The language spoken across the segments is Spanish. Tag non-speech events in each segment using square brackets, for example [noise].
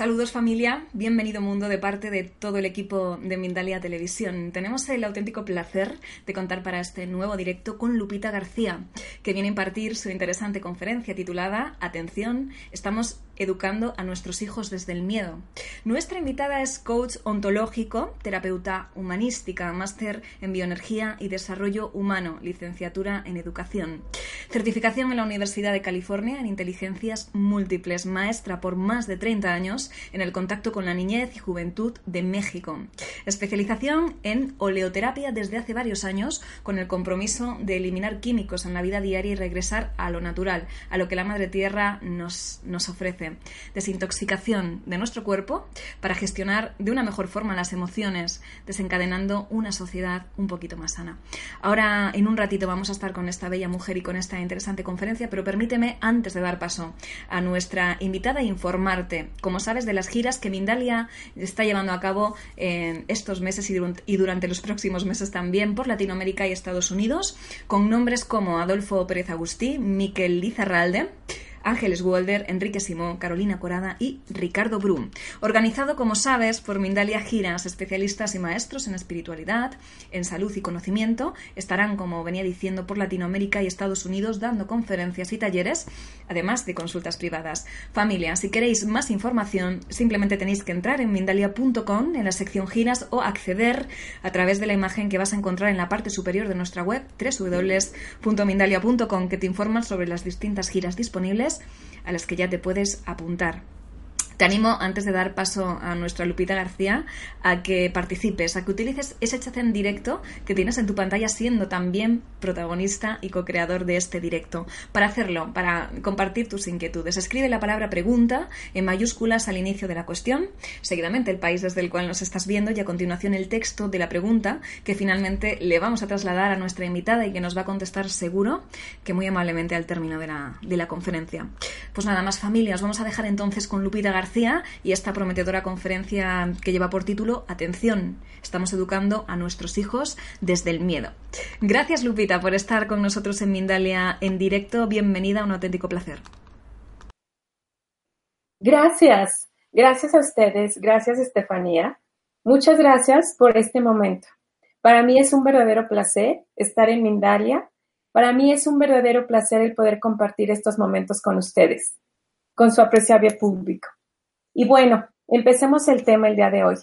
Saludos familia, bienvenido mundo de parte de todo el equipo de Mindalia Televisión. Tenemos el auténtico placer de contar para este nuevo directo con Lupita García, que viene a impartir su interesante conferencia titulada Atención, estamos educando a nuestros hijos desde el miedo. Nuestra invitada es coach ontológico, terapeuta humanística, máster en bioenergía y desarrollo humano, licenciatura en educación, certificación en la Universidad de California en inteligencias múltiples, maestra por más de 30 años en el contacto con la niñez y juventud de México, especialización en oleoterapia desde hace varios años con el compromiso de eliminar químicos en la vida diaria y regresar a lo natural, a lo que la Madre Tierra nos, nos ofrece desintoxicación de nuestro cuerpo para gestionar de una mejor forma las emociones, desencadenando una sociedad un poquito más sana. Ahora, en un ratito, vamos a estar con esta bella mujer y con esta interesante conferencia, pero permíteme, antes de dar paso a nuestra invitada, informarte, como sabes, de las giras que Mindalia está llevando a cabo en estos meses y durante los próximos meses también por Latinoamérica y Estados Unidos, con nombres como Adolfo Pérez Agustí, Miquel Lizarralde, Ángeles Walder, Enrique Simón, Carolina Corada y Ricardo Brum. Organizado, como sabes, por Mindalia Giras, especialistas y maestros en espiritualidad, en salud y conocimiento, estarán, como venía diciendo, por Latinoamérica y Estados Unidos dando conferencias y talleres, además de consultas privadas. Familia, si queréis más información, simplemente tenéis que entrar en mindalia.com en la sección giras o acceder a través de la imagen que vas a encontrar en la parte superior de nuestra web www.mindalia.com que te informan sobre las distintas giras disponibles a las que ya te puedes apuntar. Te animo, antes de dar paso a nuestra Lupita García, a que participes, a que utilices ese chat en directo que tienes en tu pantalla siendo también protagonista y co-creador de este directo. Para hacerlo, para compartir tus inquietudes, escribe la palabra pregunta en mayúsculas al inicio de la cuestión, seguidamente el país desde el cual nos estás viendo y a continuación el texto de la pregunta que finalmente le vamos a trasladar a nuestra invitada y que nos va a contestar seguro que muy amablemente al término de la, de la conferencia. Pues nada más familias, vamos a dejar entonces con Lupita García y esta prometedora conferencia que lleva por título Atención, estamos educando a nuestros hijos desde el miedo. Gracias Lupita por estar con nosotros en Mindalia en directo. Bienvenida, un auténtico placer. Gracias, gracias a ustedes, gracias Estefanía. Muchas gracias por este momento. Para mí es un verdadero placer estar en Mindalia. Para mí es un verdadero placer el poder compartir estos momentos con ustedes, con su apreciable público. Y bueno, empecemos el tema el día de hoy.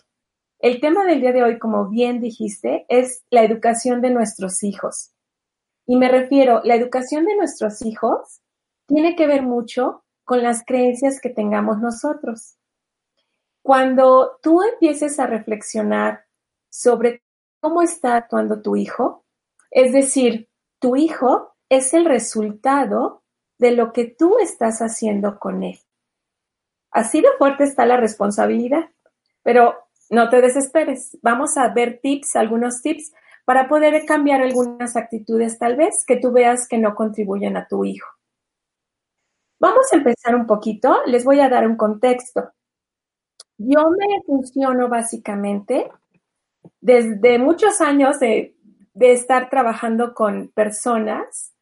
El tema del día de hoy, como bien dijiste, es la educación de nuestros hijos. Y me refiero, la educación de nuestros hijos tiene que ver mucho con las creencias que tengamos nosotros. Cuando tú empieces a reflexionar sobre cómo está actuando tu hijo, es decir, tu hijo es el resultado de lo que tú estás haciendo con él. Así de fuerte está la responsabilidad. Pero no te desesperes. Vamos a ver tips, algunos tips para poder cambiar algunas actitudes tal vez que tú veas que no contribuyen a tu hijo. Vamos a empezar un poquito. Les voy a dar un contexto. Yo me funciono básicamente desde muchos años de, estar trabajando con personas.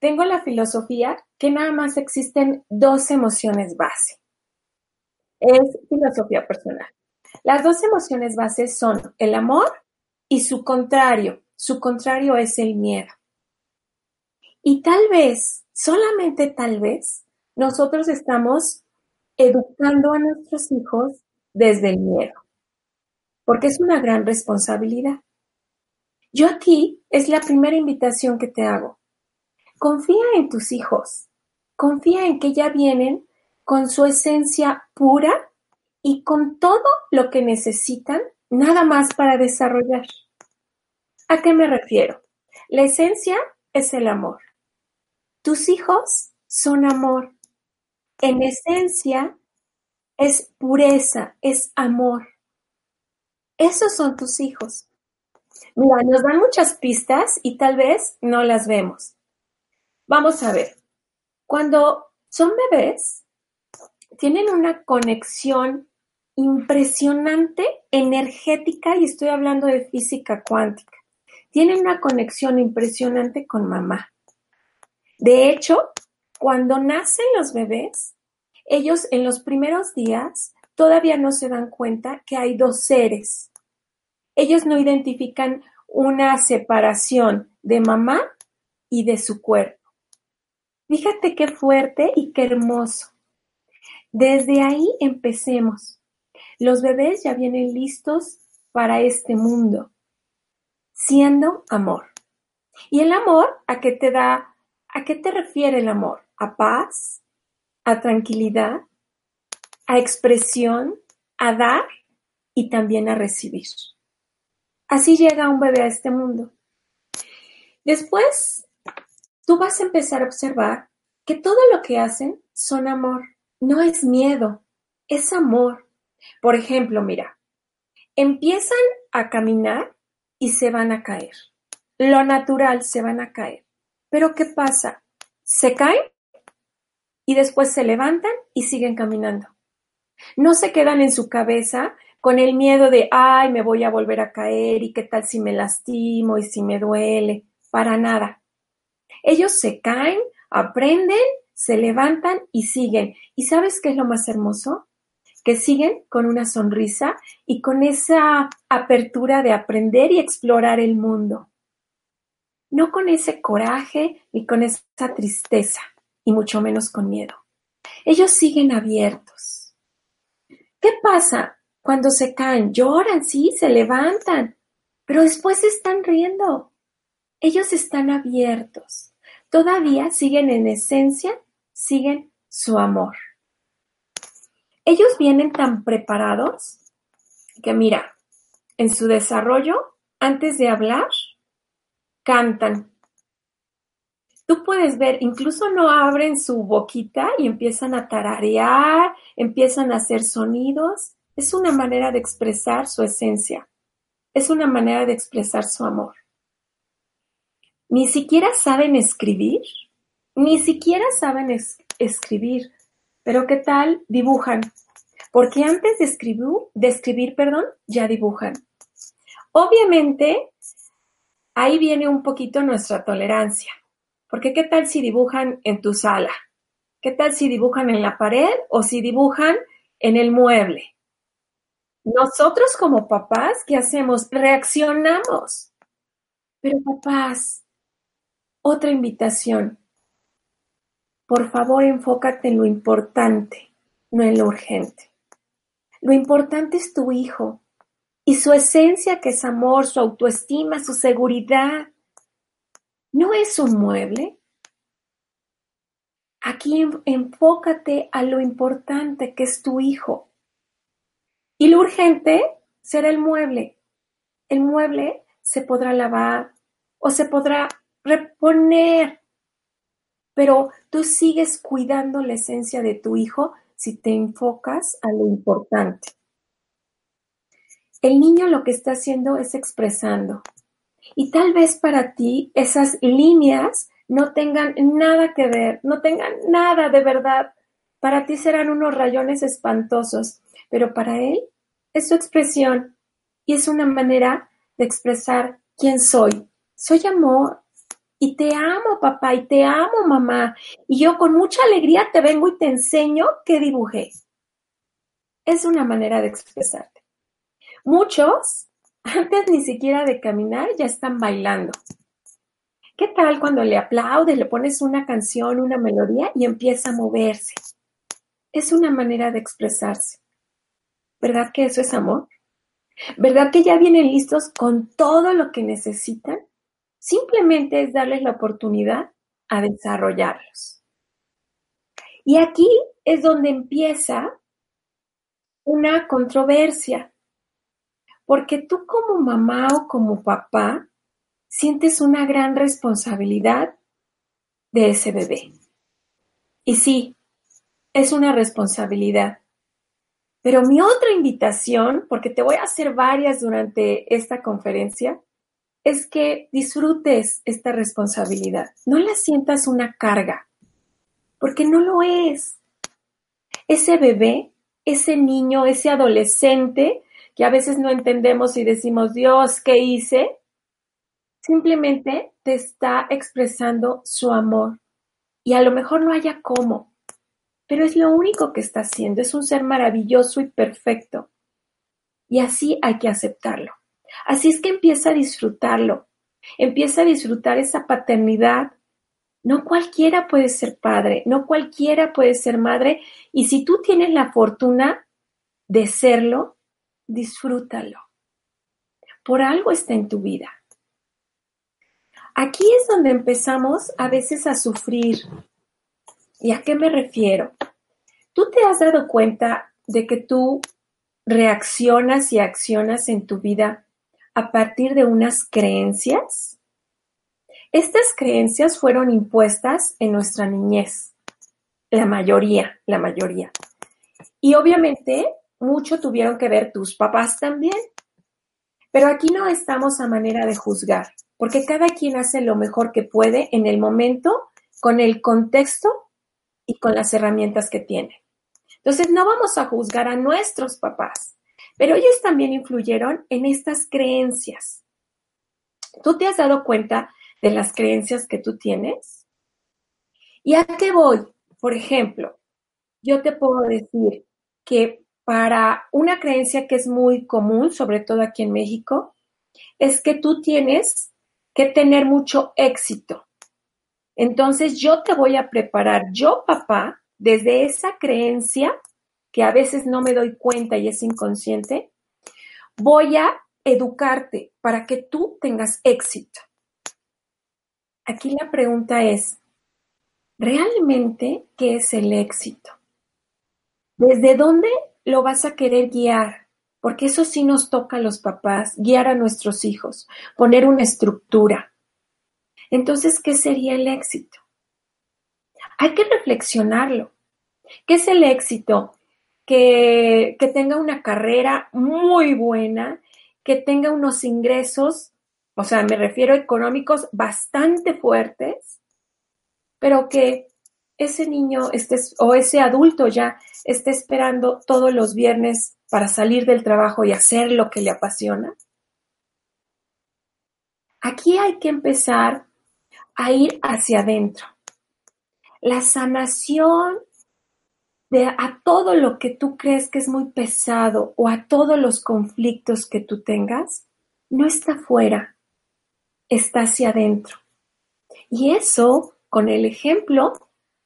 Tengo la filosofía que nada más existen dos emociones base es filosofía personal. Las dos emociones bases son el amor y su contrario. Su contrario es el miedo. Y tal vez, solamente tal vez, nosotros estamos educando a nuestros hijos desde el miedo, porque es una gran responsabilidad. Yo aquí es la primera invitación que te hago. Confía en tus hijos, confía en que ya vienen con su esencia pura y con todo lo que necesitan nada más para desarrollar. ¿A qué me refiero? La esencia es el amor. Tus hijos son amor. En esencia es pureza, es amor. Esos son tus hijos. Mira, nos dan muchas pistas y tal vez no las vemos. Vamos a ver. Cuando son bebés, tienen una conexión impresionante, energética, y estoy hablando de física cuántica. tienen una conexión impresionante con mamá. De hecho, cuando nacen los bebés, ellos en los primeros días todavía no se dan cuenta que hay dos seres. Ellos no identifican una separación de mamá y de su cuerpo. Fíjate qué fuerte y qué hermoso. Desde ahí empecemos. Los bebés ya vienen listos para este mundo, siendo amor. ¿Y el amor a qué te da? ¿A qué te refiere el amor? ¿A paz? ¿A tranquilidad? ¿A expresión? ¿A dar? Y también a recibir. Así llega un bebé a este mundo. Después, tú vas a empezar a observar que todo lo que hacen son amor, no es miedo, es amor. Por ejemplo, mira, empiezan a caminar y se van a caer. Lo natural, se van a caer. Pero ¿qué pasa? Se caen y después se levantan y siguen caminando. No se quedan en su cabeza con el miedo de, ay, me voy a volver a caer y qué tal si me lastimo y si me duele. Para nada. Ellos se caen, aprenden, se levantan y siguen. ¿Y sabes qué es lo más hermoso? Que siguen con una sonrisa y con esa apertura de aprender y explorar el mundo. No con ese coraje ni con esa tristeza, y mucho menos con miedo. Ellos siguen abiertos. ¿Qué pasa cuando se caen? Lloran, sí, se levantan, pero después están riendo. Ellos están abiertos todavía siguen en esencia, siguen su amor. Ellos vienen tan preparados que mira, en su desarrollo, antes de hablar, cantan. Tú puedes ver, incluso no abren su boquita y empiezan a tararear, empiezan a hacer sonidos. Es una manera de expresar su esencia. Es una manera de expresar su amor ni siquiera saben escribir, ni siquiera saben escribir, pero ¿qué tal dibujan? Porque antes de escribir, de escribir, perdón, ya dibujan. Obviamente, ahí viene un poquito nuestra tolerancia, porque ¿qué tal si dibujan en tu sala? ¿Qué tal si dibujan en la pared o si dibujan en el mueble? Nosotros como papás, ¿qué hacemos? Reaccionamos. Pero papás, otra invitación. Por favor, enfócate en lo importante, no en lo urgente. Lo importante es tu hijo y su esencia que es amor, su autoestima, su seguridad. No es un mueble. Aquí enfócate a lo importante que es tu hijo. Y lo urgente será el mueble. El mueble se podrá lavar o se podrá reponer. Pero tú sigues cuidando la esencia de tu hijo si te enfocas a lo importante. El niño lo que está haciendo es expresando. Y tal vez para ti esas líneas no tengan nada que ver, no tengan nada de verdad. Para ti serán unos rayones espantosos, pero para él es su expresión y es una manera de expresar quién soy. Soy amor, y te amo papá y te amo mamá y yo con mucha alegría te vengo y te enseño qué dibujé. Es una manera de expresarte. Muchos, antes ni siquiera de caminar, ya están bailando. ¿Qué tal cuando le aplaudes, le pones una canción, una melodía y empieza a moverse? Es una manera de expresarse. ¿Verdad que eso es amor? ¿Verdad que ya vienen listos con todo lo que necesitan? Simplemente es darles la oportunidad a desarrollarlos. Y aquí es donde empieza una controversia, porque tú como mamá o como papá sientes una gran responsabilidad de ese bebé. Y sí, es una responsabilidad. Pero mi otra invitación, porque te voy a hacer varias durante esta conferencia, es que disfrutes esta responsabilidad. No la sientas una carga, porque no lo es. Ese bebé, ese niño, ese adolescente que a veces no entendemos y decimos, Dios, ¿qué hice? simplemente te está expresando su amor y a lo mejor no haya cómo, pero es lo único que está haciendo, es un ser maravilloso y perfecto. Y así hay que aceptarlo. Así es que empieza a disfrutarlo, empieza a disfrutar esa paternidad. No cualquiera puede ser padre, no cualquiera puede ser madre, y si tú tienes la fortuna de serlo, disfrútalo. Por algo está en tu vida. Aquí es donde empezamos a veces a sufrir. ¿Y a qué me refiero? ¿Tú te has dado cuenta de que tú reaccionas y accionas en tu vida a partir de unas creencias? Estas creencias fueron impuestas en nuestra niñez, la mayoría, la mayoría. Y obviamente mucho tuvieron que ver tus papás también. Pero aquí no estamos a manera de juzgar, porque cada quien hace lo mejor que puede en el momento, con el contexto y con las herramientas que tiene. Entonces no vamos a juzgar a nuestros papás, pero ellos también influyeron en estas creencias. ¿Tú te has dado cuenta de las creencias que tú tienes? ¿Y a qué voy? Por ejemplo, yo te puedo decir que para una creencia que es muy común, sobre todo aquí en México, es que tú tienes que tener mucho éxito. Entonces yo te voy a preparar, yo papá, desde esa creencia que a veces no me doy cuenta y es inconsciente, voy a educarte para que tú tengas éxito. Aquí la pregunta es, ¿realmente qué es el éxito? ¿Desde dónde lo vas a querer guiar? Porque eso sí nos toca a los papás, guiar a nuestros hijos, poner una estructura. Entonces, ¿qué sería el éxito? Hay que reflexionarlo. ¿Qué es el éxito? Que, tenga una carrera muy buena, que tenga unos ingresos, o sea, me refiero a económicos bastante fuertes, pero que ese niño esté, o ese adulto ya esté esperando todos los viernes para salir del trabajo y hacer lo que le apasiona? Aquí hay que empezar a ir hacia adentro. La sanación de a todo lo que tú crees que es muy pesado o a todos los conflictos que tú tengas, no está fuera, está hacia adentro. Y eso, con el ejemplo,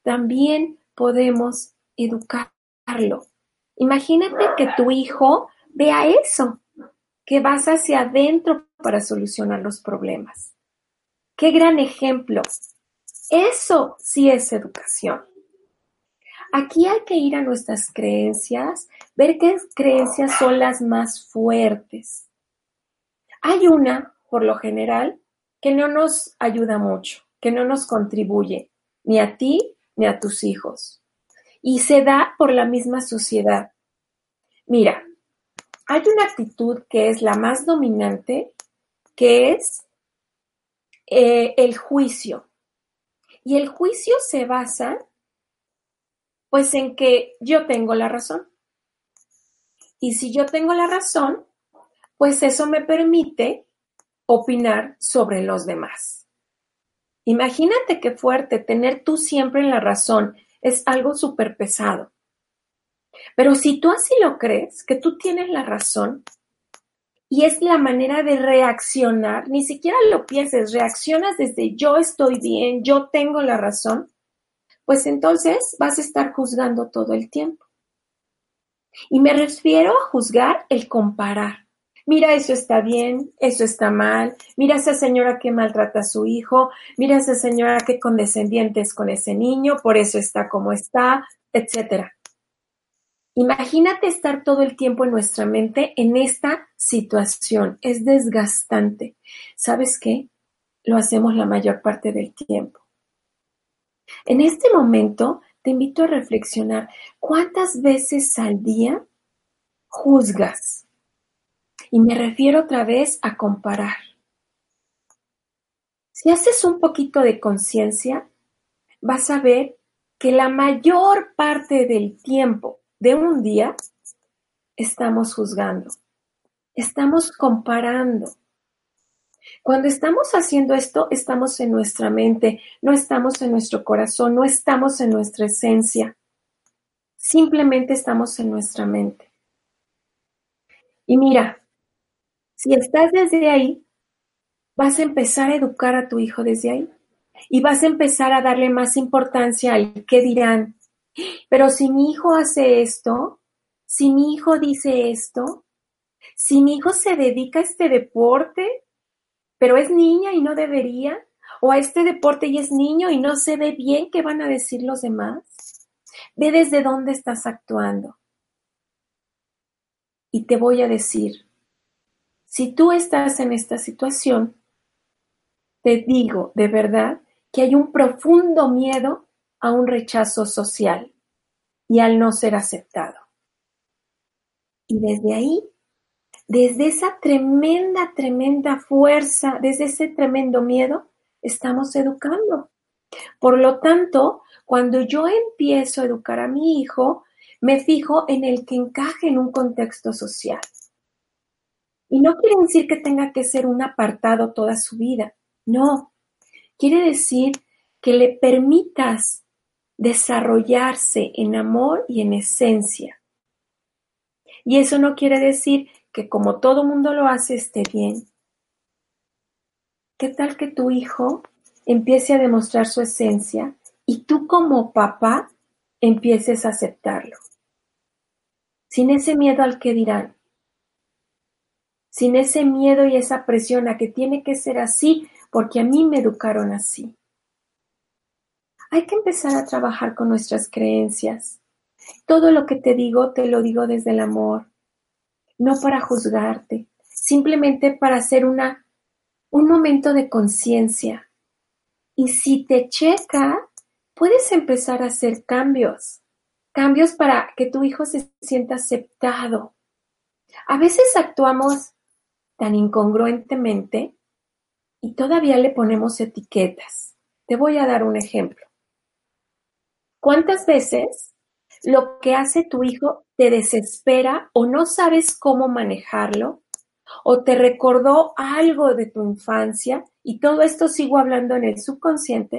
también podemos educarlo. Imagínate que tu hijo vea eso, que vas hacia adentro para solucionar los problemas. Qué gran ejemplo. Eso sí es educación. Aquí hay que ir a nuestras creencias, ver qué creencias son las más fuertes. Hay una, por lo general, que no nos ayuda mucho, que no nos contribuye, ni a ti ni a tus hijos. Y se da por la misma sociedad. Mira, hay una actitud que es la más dominante, que es eh, el juicio. Y el juicio se basa, pues, en que yo tengo la razón. Y si yo tengo la razón, pues eso me permite opinar sobre los demás. Imagínate qué fuerte tener tú siempre en la razón. Es algo súper pesado. Pero si tú así lo crees, que tú tienes la razón, y es la manera de reaccionar, ni siquiera lo pienses, reaccionas desde yo estoy bien, yo tengo la razón, pues entonces vas a estar juzgando todo el tiempo. Y me refiero a juzgar el comparar mira, eso está bien, eso está mal, mira esa señora que maltrata a su hijo, mira esa señora que condescendiente es con ese niño, por eso está como está, etcétera. Imagínate estar todo el tiempo en nuestra mente en esta situación. Es desgastante. ¿Sabes qué? Lo hacemos la mayor parte del tiempo. En este momento te invito a reflexionar cuántas veces al día juzgas y me refiero otra vez a comparar. Si haces un poquito de conciencia, vas a ver que la mayor parte del tiempo de un día estamos juzgando, estamos comparando. Cuando estamos haciendo esto, estamos en nuestra mente, no estamos en nuestro corazón, no estamos en nuestra esencia. Simplemente estamos en nuestra mente. Y mira, si estás desde ahí, vas a empezar a educar a tu hijo desde ahí. Y vas a empezar a darle más importancia al qué dirán. Pero si mi hijo hace esto, si mi hijo dice esto, si mi hijo se dedica a este deporte, pero es niña y no debería, o a este deporte y es niño y no se ve bien, ¿qué van a decir los demás? Ve desde dónde estás actuando. Y te voy a decir, si tú estás en esta situación, te digo de verdad que hay un profundo miedo a un rechazo social y al no ser aceptado. Y desde ahí desde esa tremenda, tremenda fuerza, desde ese tremendo miedo, estamos educando. Por lo tanto, cuando yo empiezo a educar a mi hijo, me fijo en el que encaje en un contexto social. Y no quiere decir que tenga que ser un apartado toda su vida. No. Quiere decir que le permitas desarrollarse en amor y en esencia. Y eso no quiere decir que como todo mundo lo hace esté bien. ¿Qué tal que tu hijo empiece a demostrar su esencia y tú como papá empieces a aceptarlo? Sin ese miedo al que dirán. Sin ese miedo y esa presión a que tiene que ser así porque a mí me educaron así. Hay que empezar a trabajar con nuestras creencias. Todo lo que te digo, te lo digo desde el amor no para juzgarte, simplemente para hacer una, un momento de conciencia. Y si te checa, puedes empezar a hacer cambios, cambios para que tu hijo se sienta aceptado. A veces actuamos tan incongruentemente y todavía le ponemos etiquetas. Te voy a dar un ejemplo. ¿Cuántas veces lo que hace tu hijo te desespera o no sabes cómo manejarlo o te recordó algo de tu infancia y todo esto sigo hablando en el subconsciente,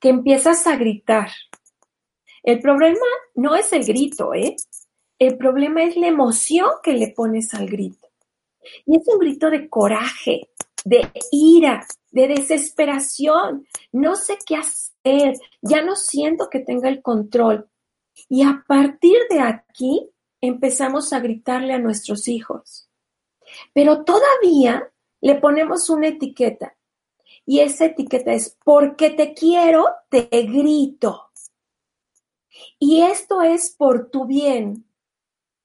que empiezas a gritar. El problema no es el grito, ¿eh? El problema es la emoción que le pones al grito. Y es un grito de coraje, de ira, de desesperación. No sé qué hacer, ya no siento que tenga el control. Y a partir de aquí empezamos a gritarle a nuestros hijos. Pero todavía le ponemos una etiqueta. Y esa etiqueta es, porque te quiero, te grito. Y esto es por tu bien.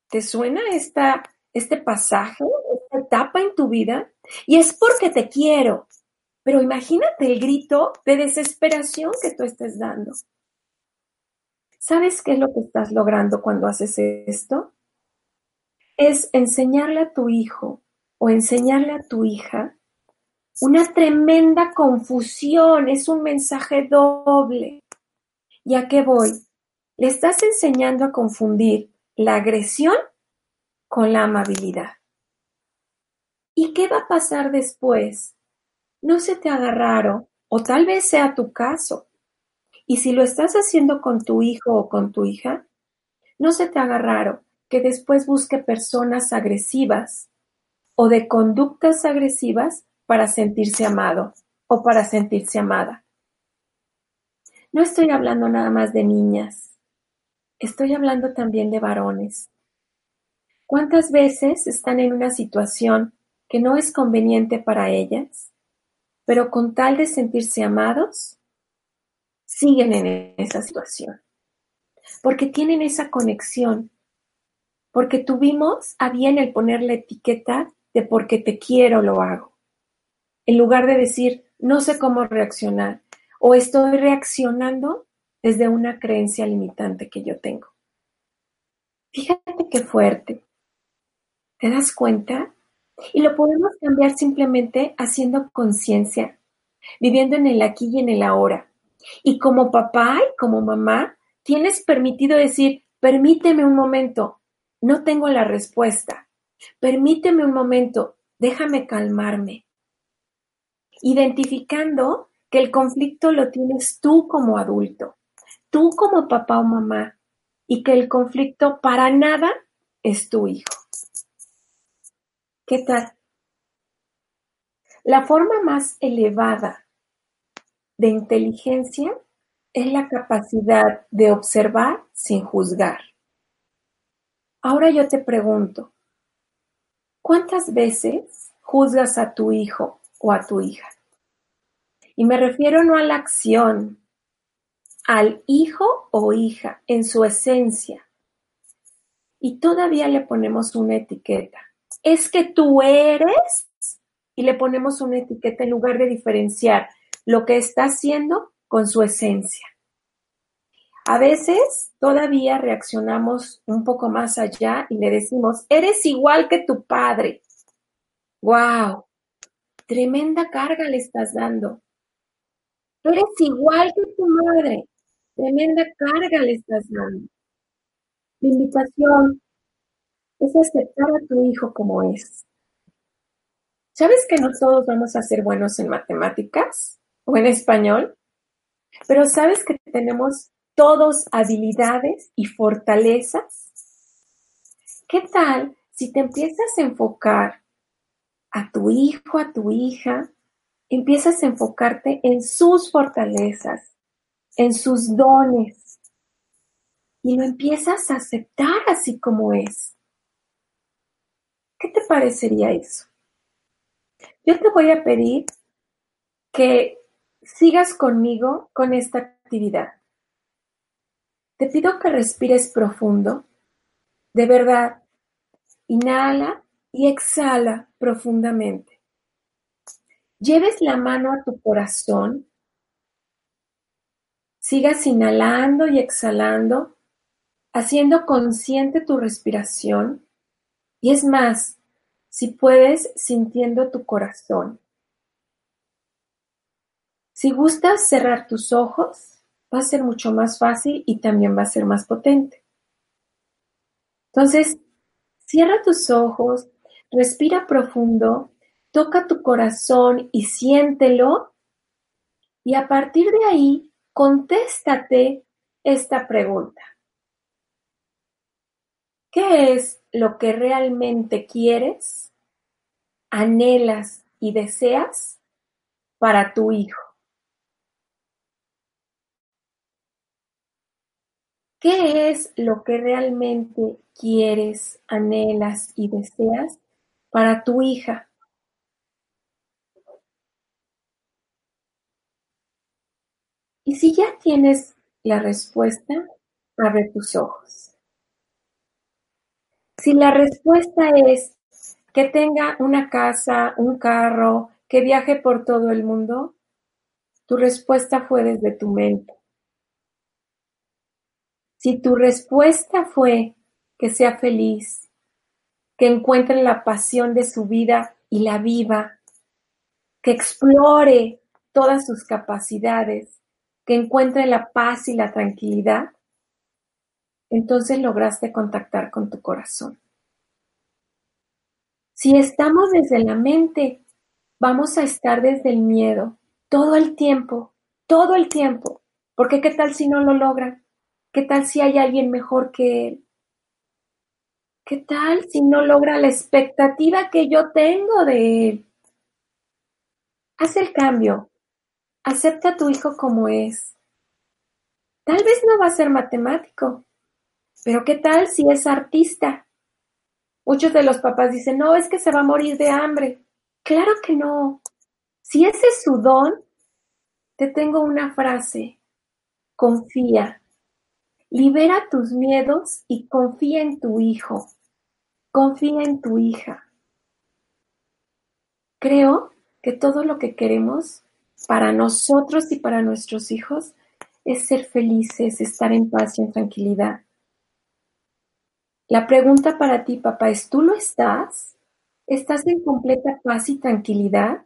¿Te suena esta, este pasaje, esta etapa en tu vida? Y es porque te quiero. Pero imagínate el grito de desesperación que tú estés dando. ¿Sabes qué es lo que estás logrando cuando haces esto? Es enseñarle a tu hijo o enseñarle a tu hija una tremenda confusión, es un mensaje doble. ¿Y a qué voy? Le estás enseñando a confundir la agresión con la amabilidad. ¿Y qué va a pasar después? No se te haga raro, o tal vez sea tu caso, y si lo estás haciendo con tu hijo o con tu hija, no se te haga raro que después busque personas agresivas o de conductas agresivas para sentirse amado o para sentirse amada. No estoy hablando nada más de niñas, estoy hablando también de varones. ¿Cuántas veces están en una situación que no es conveniente para ellas, pero con tal de sentirse amados, siguen en esa situación. Porque tienen esa conexión. Porque tuvimos a bien el poner la etiqueta de porque te quiero lo hago. En lugar de decir no sé cómo reaccionar o estoy reaccionando desde una creencia limitante que yo tengo. Fíjate qué fuerte. ¿Te das cuenta? Y lo podemos cambiar simplemente haciendo conciencia, viviendo en el aquí y en el ahora. Y como papá y como mamá, tienes permitido decir, permíteme un momento, no tengo la respuesta. Permíteme un momento, déjame calmarme. identificando que el conflicto lo tienes tú como adulto, tú como papá o mamá, y que el conflicto para nada es tu hijo. ¿Qué tal? La forma más elevada de inteligencia es la capacidad de observar sin juzgar. Ahora yo te pregunto, ¿cuántas veces juzgas a tu hijo o a tu hija? Y me refiero no a la acción, al hijo o hija en su esencia. Y todavía le ponemos una etiqueta. Es que tú eres y le ponemos una etiqueta en lugar de diferenciar lo que está haciendo con su esencia. A veces todavía reaccionamos un poco más allá y le decimos, eres igual que tu padre. ¡Wow! Tremenda carga le estás dando. Eres igual que tu madre. Tremenda carga le estás dando. La invitación es aceptar a tu hijo como es. ¿Sabes que no todos vamos a ser buenos en matemáticas o en español? Pero ¿sabes que tenemos todos habilidades y fortalezas? ¿Qué tal si te empiezas a enfocar a tu hijo, a tu hija, empiezas a enfocarte en sus fortalezas, en sus dones, y lo empiezas a aceptar así como es. ¿Qué te parecería eso? Yo te voy a pedir que sigas conmigo con esta actividad. Te pido que respires profundo. De verdad, inhala y exhala profundamente lleves la mano a tu corazón, sigas inhalando y exhalando, haciendo consciente tu respiración y es más, si puedes, sintiendo tu corazón. Si gustas cerrar tus ojos, va a ser mucho más fácil y también va a ser más potente. Entonces, cierra tus ojos, respira profundo toca tu corazón y siéntelo. Y a partir de ahí, contéstate esta pregunta. ¿Qué es lo que realmente quieres, anhelas y deseas para tu hijo? ¿Qué es lo que realmente quieres, anhelas y deseas para tu hija? Y si ya tienes la respuesta, abre tus ojos. Si la respuesta es que tenga una casa, un carro, que viaje por todo el mundo, tu respuesta fue desde tu mente. Si tu respuesta fue que sea feliz, que encuentre la pasión de su vida y la viva, que explore todas sus capacidades, que encuentre la paz y la tranquilidad, entonces lograste contactar con tu corazón. Si estamos desde la mente, vamos a estar desde el miedo todo el tiempo, todo el tiempo. Porque qué tal si no lo logran? ¿Qué tal si hay alguien mejor que él? ¿Qué tal si no logra la expectativa que yo tengo de él? Haz el cambio, Acepta a tu hijo como es. Tal vez no va a ser matemático, pero ¿qué tal si es artista? Muchos de los papás dicen, no, es que se va a morir de hambre. Claro que no. Si ese es su don, te tengo una frase. Confía. Libera tus miedos y confía en tu hijo. Confía en tu hija. Creo que todo lo que queremos para nosotros y para nuestros hijos es ser felices, estar en paz y en tranquilidad. La pregunta para ti, papá, es, ¿tú lo estás? ¿Estás en completa paz y tranquilidad?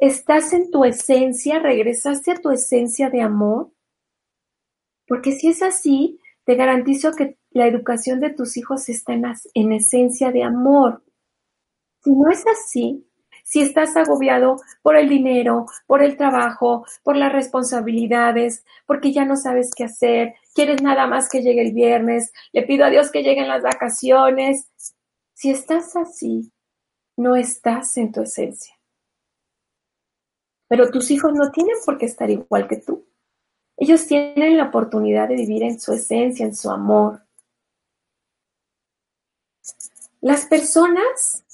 ¿Estás en tu esencia? ¿Regresaste a tu esencia de amor? Porque si es así, te garantizo que la educación de tus hijos está en, en esencia de amor. Si no es así, si estás agobiado por el dinero, por el trabajo, por las responsabilidades, porque ya no sabes qué hacer, quieres nada más que llegue el viernes, le pido a Dios que lleguen las vacaciones. Si estás así, no estás en tu esencia. Pero tus hijos no tienen por qué estar igual que tú. Ellos tienen la oportunidad de vivir en su esencia, en su amor. Las personas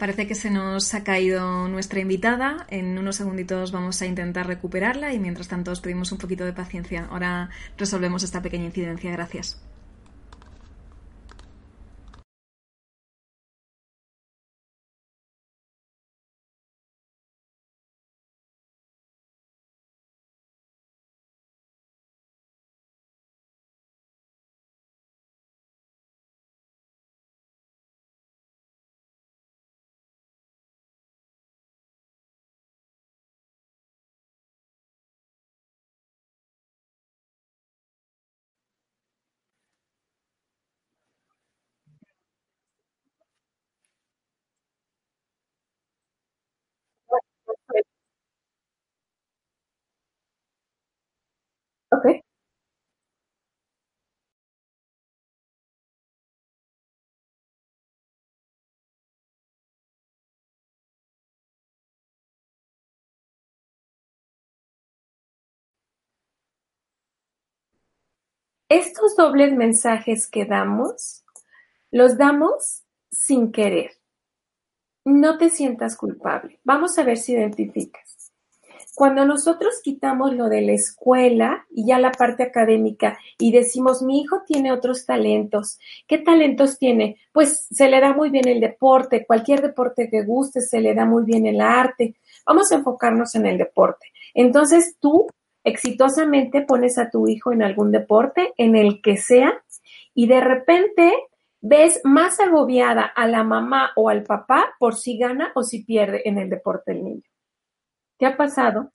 Parece que se nos ha caído nuestra invitada. En unos segunditos vamos a intentar recuperarla y mientras tanto os pedimos un poquito de paciencia. Ahora resolvemos esta pequeña incidencia. Gracias. Estos dobles mensajes que damos, los damos sin querer. No te sientas culpable. Vamos a ver si identificas. Cuando nosotros quitamos lo de la escuela y ya la parte académica y decimos, mi hijo tiene otros talentos, ¿qué talentos tiene? Pues se le da muy bien el deporte, cualquier deporte que guste, se le da muy bien el arte. Vamos a enfocarnos en el deporte. Entonces tú exitosamente pones a tu hijo en algún deporte, en el que sea, y de repente ves más agobiada a la mamá o al papá por si gana o si pierde en el deporte el niño. ¿Qué ha pasado?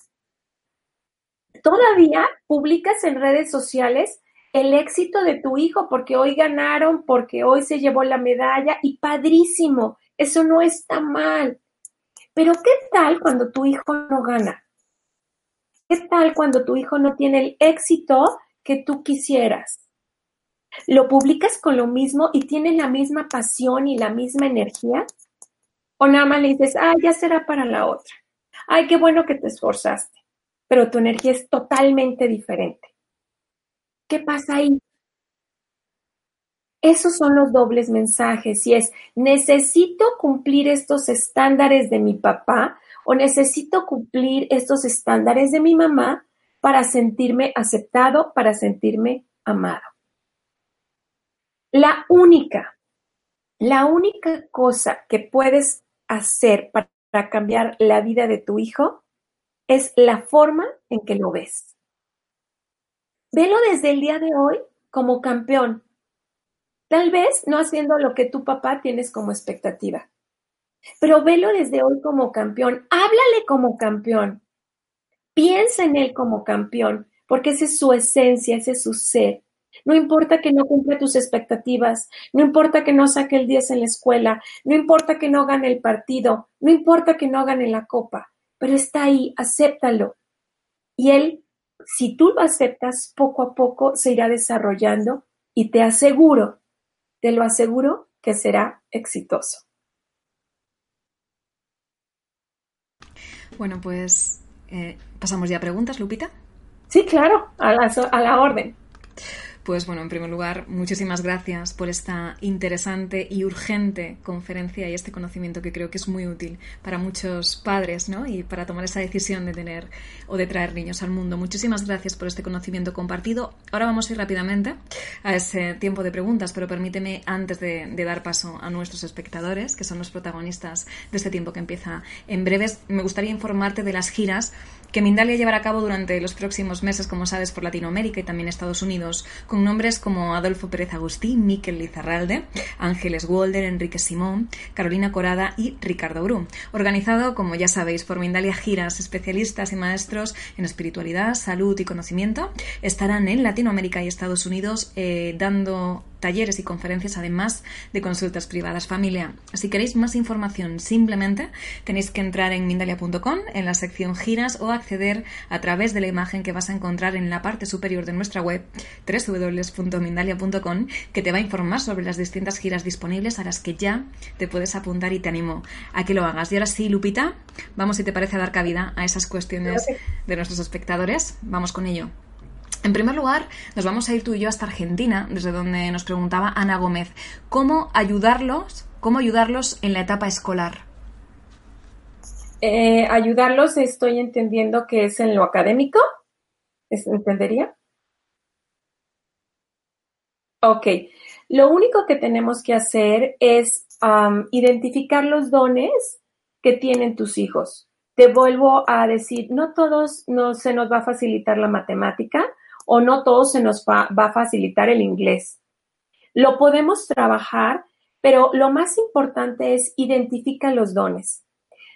Todavía publicas en redes sociales el éxito de tu hijo porque hoy ganaron, porque hoy se llevó la medalla y padrísimo, eso no está mal. Pero ¿qué tal cuando tu hijo no gana? ¿Qué tal cuando tu hijo no tiene el éxito que tú quisieras? ¿Lo publicas con lo mismo y tienes la misma pasión y la misma energía? ¿O nada más le dices, ah, ya será para la otra? Ay, qué bueno que te esforzaste, pero tu energía es totalmente diferente. ¿Qué pasa ahí? Esos son los dobles mensajes y es, necesito cumplir estos estándares de mi papá o necesito cumplir estos estándares de mi mamá para sentirme aceptado, para sentirme amado. La única, la única cosa que puedes hacer para para cambiar la vida de tu hijo es la forma en que lo ves. Velo desde el día de hoy como campeón. Tal vez no haciendo lo que tu papá tienes como expectativa, pero velo desde hoy como campeón. Háblale como campeón. Piensa en él como campeón, porque esa es su esencia, ese es su ser. No importa que no cumpla tus expectativas, no importa que no saque el 10 en la escuela, no importa que no gane el partido, no importa que no gane la copa, pero está ahí, acéptalo. Y él, si tú lo aceptas, poco a poco se irá desarrollando y te aseguro, te lo aseguro que será exitoso. Bueno, pues eh, pasamos ya a preguntas, Lupita. Sí, claro, a la, a la orden. Pues bueno, en primer lugar, muchísimas gracias por esta interesante y urgente conferencia y este conocimiento que creo que es muy útil para muchos padres, ¿no? Y para tomar esa decisión de tener o de traer niños al mundo. Muchísimas gracias por este conocimiento compartido. Ahora vamos a ir rápidamente a ese tiempo de preguntas, pero permíteme antes de, dar paso a nuestros espectadores, que son los protagonistas de este tiempo que empieza en breves, me gustaría informarte de las giras que Mindalia llevará a cabo durante los próximos meses, como sabes, por Latinoamérica y también Estados Unidos, con nombres como Adolfo Pérez Agustín, Miquel Lizarralde, Ángeles Walder, Enrique Simón, Carolina Corada y Ricardo Bru. Organizado, como ya sabéis, por Mindalia Giras, especialistas y maestros en espiritualidad, salud y conocimiento, estarán en Latinoamérica y Estados Unidos eh, dando talleres y conferencias, además de consultas privadas. Familia, si queréis más información, simplemente tenéis que entrar en mindalia.com, en la sección giras o acceder a través de la imagen que vas a encontrar en la parte superior de nuestra web, www.mindalia.com, que te va a informar sobre las distintas giras disponibles a las que ya te puedes apuntar y te animo a que lo hagas. Y ahora sí, Lupita, vamos si te parece a dar cabida a esas cuestiones de nuestros espectadores. Vamos con ello. En primer lugar, nos vamos a ir tú y yo hasta Argentina, desde donde nos preguntaba Ana Gómez, ¿cómo ayudarlos, cómo ayudarlos en la etapa escolar? Eh, ayudarlos, estoy entendiendo que es en lo académico. ¿Entendería? Ok. Lo único que tenemos que hacer es identificar los dones que tienen tus hijos. Te vuelvo a decir, no todos no se nos va a facilitar la matemática, o no todo se nos va, a facilitar el inglés. Lo podemos trabajar, pero lo más importante es identificar los dones.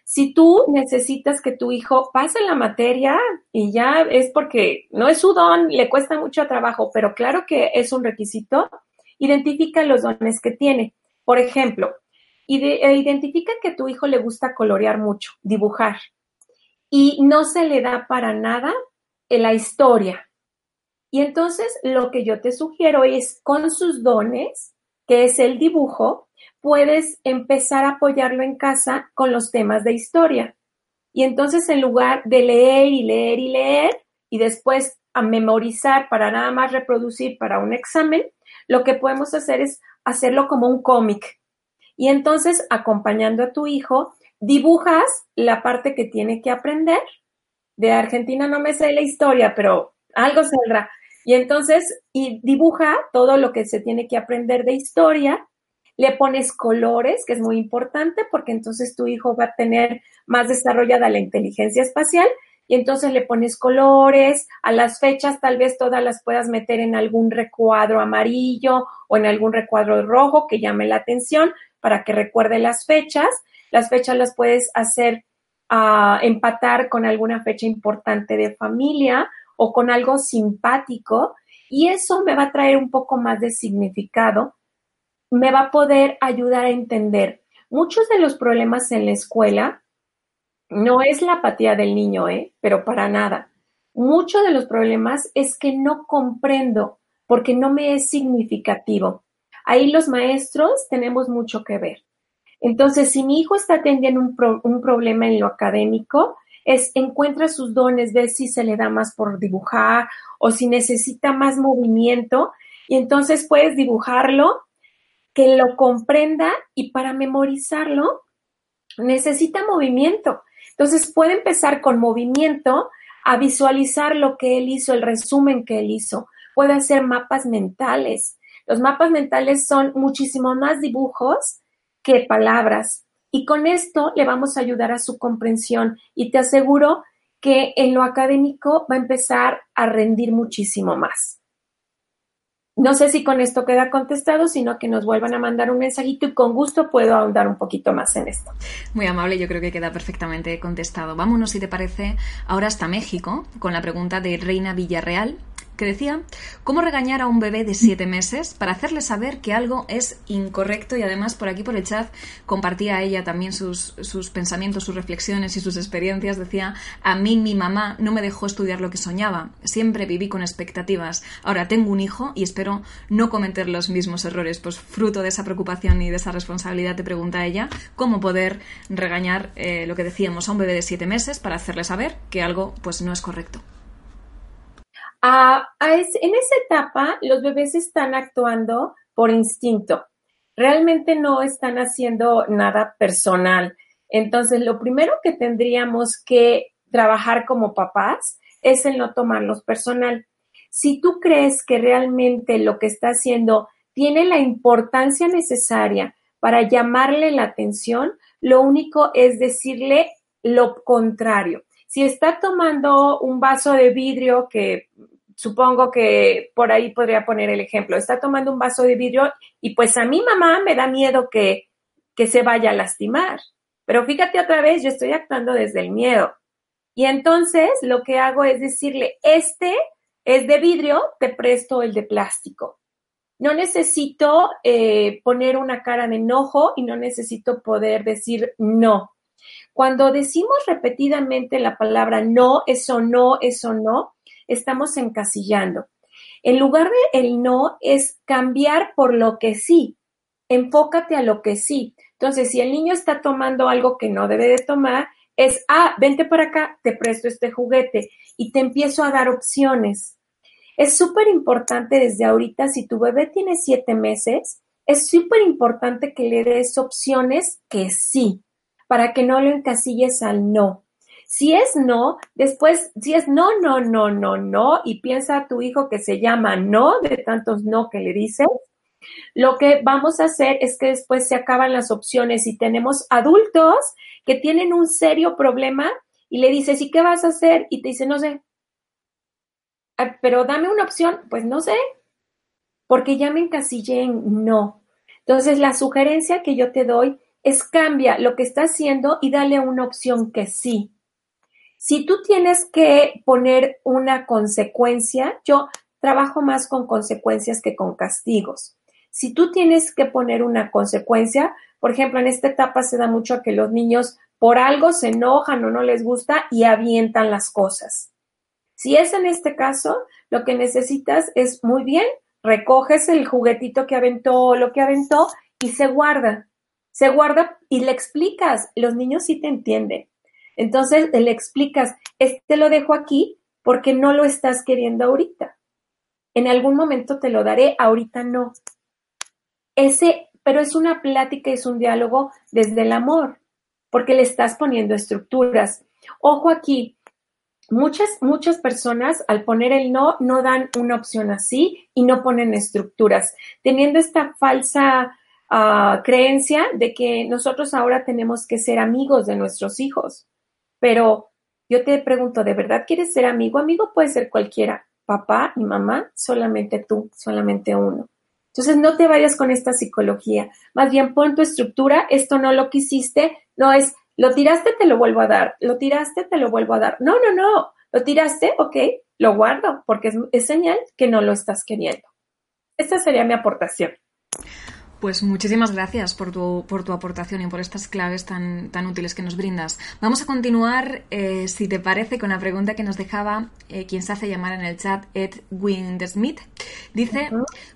Si tú necesitas que tu hijo pase la materia y ya es porque no es su don, le cuesta mucho trabajo, pero claro que es un requisito, identifica los dones que tiene. Por ejemplo, e identifica que tu hijo le gusta colorear mucho, dibujar, y no se le da para nada la historia. Y entonces lo que yo te sugiero es con sus dones, que es el dibujo, puedes empezar a apoyarlo en casa con los temas de historia. Y entonces en lugar de leer y leer y leer y después a memorizar para nada más reproducir para un examen, lo que podemos hacer es hacerlo como un cómic. Y entonces acompañando a tu hijo, dibujas la parte que tiene que aprender. De Argentina no me sé la historia, pero algo saldrá. Y entonces, y dibuja todo lo que se tiene que aprender de historia, le pones colores, que es muy importante porque entonces tu hijo va a tener más desarrollada la inteligencia espacial y entonces le pones colores, a las fechas tal vez todas las puedas meter en algún recuadro amarillo o en algún recuadro rojo que llame la atención para que recuerde las fechas. Las fechas las puedes hacer ah, empatar con alguna fecha importante de familia o con algo simpático y eso me va a traer un poco más de significado, me va a poder ayudar a entender muchos de los problemas en la escuela. No es la apatía del niño, ¿eh? pero para nada. Muchos de los problemas es que no comprendo porque no me es significativo. Ahí los maestros tenemos mucho que ver. Entonces, si mi hijo está teniendo un, un problema en lo académico, es encuentra sus dones, ve si se le da más por dibujar o si necesita más movimiento y entonces puedes dibujarlo, que lo comprenda y para memorizarlo necesita movimiento. Entonces puede empezar con movimiento a visualizar lo que él hizo, el resumen que él hizo. Puede hacer mapas mentales. Los mapas mentales son muchísimo más dibujos que palabras. Y con esto le vamos a ayudar a su comprensión y te aseguro que en lo académico va a empezar a rendir muchísimo más. No sé si con esto queda contestado, sino que nos vuelvan a mandar un mensajito y con gusto puedo ahondar un poquito más en esto. Muy amable, yo creo que queda perfectamente contestado. Vámonos, si te parece, ahora hasta México con la pregunta de Reina Villarreal que decía cómo regañar a un bebé de siete meses para hacerle saber que algo es incorrecto y además por aquí por el chat compartía ella también sus, sus pensamientos, sus reflexiones y sus experiencias. Decía, a mí mi mamá no me dejó estudiar lo que soñaba, siempre viví con expectativas. Ahora tengo un hijo y espero no cometer los mismos errores. Pues fruto de esa preocupación y de esa responsabilidad te pregunta ella cómo poder regañar eh, lo que decíamos a un bebé de siete meses para hacerle saber que algo pues no es correcto. En esa etapa, los bebés están actuando por instinto. Realmente no están haciendo nada personal. Entonces, lo primero que tendríamos que trabajar como papás es el no tomarlos personal. Si tú crees que realmente lo que está haciendo tiene la importancia necesaria para llamarle la atención, lo único es decirle lo contrario. Si está tomando un vaso de vidrio que supongo que por ahí podría poner el ejemplo, está tomando un vaso de vidrio y pues a mi mamá me da miedo que, que se vaya a lastimar. Pero fíjate otra vez, yo estoy actuando desde el miedo. Y entonces lo que hago es decirle, este es de vidrio, te presto el de plástico. No necesito eh, poner una cara de enojo y no necesito poder decir no. Cuando decimos repetidamente la palabra no, eso no, eso no, estamos encasillando. En lugar de el no es cambiar por lo que sí. Enfócate a lo que sí. Entonces, si el niño está tomando algo que no debe de tomar, es, ah, vente para acá, te presto este juguete y te empiezo a dar opciones. Es súper importante desde ahorita, si tu bebé tiene siete meses, es súper importante que le des opciones que sí, para que no lo encasilles al no. Si es no, después, si es no, no, no, no, no, y piensa a tu hijo que se llama no, de tantos no que le dices, lo que vamos a hacer es que después se acaban las opciones y tenemos adultos que tienen un serio problema y le dices, ¿y qué vas a hacer? Y te dice, no sé. Ah, pero dame una opción, pues no sé, porque ya me encasillé en no. Entonces, la sugerencia que yo te doy es cambia lo que está haciendo y dale una opción que sí. Si tú tienes que poner una consecuencia, yo trabajo más con consecuencias que con castigos. Si tú tienes que poner una consecuencia, por ejemplo, en esta etapa se da mucho que los niños por algo se enojan o no les gusta y avientan las cosas. Si es en este caso, lo que necesitas es muy bien, recoges el juguetito que aventó o lo que aventó y se guarda. Se guarda y le explicas. Los niños sí te entienden. Entonces le explicas, este lo dejo aquí porque no lo estás queriendo ahorita. En algún momento te lo daré, ahorita no. Ese, pero es una plática, es un diálogo desde el amor, porque le estás poniendo estructuras. Ojo aquí, muchas, muchas personas al poner el no, no dan una opción así y no ponen estructuras, teniendo esta falsa ah, creencia de que nosotros ahora tenemos que ser amigos de nuestros hijos. Pero yo te pregunto, ¿de verdad quieres ser amigo? Amigo puede ser cualquiera, papá y mamá, solamente tú, solamente uno. Entonces no te vayas con esta psicología, más bien pon tu estructura, esto no lo quisiste, no es, lo tiraste, te lo vuelvo a dar, lo tiraste, te lo vuelvo a dar. No, no, no, lo tiraste, ok, lo guardo, porque es, es señal que no lo estás queriendo. Esta sería mi aportación. Pues muchísimas gracias por tu, por tu aportación y por estas claves tan, tan útiles que nos brindas. Vamos a continuar, eh, si te parece, con la pregunta que nos dejaba eh, quien se hace llamar en el chat, Ed Smith. Dice,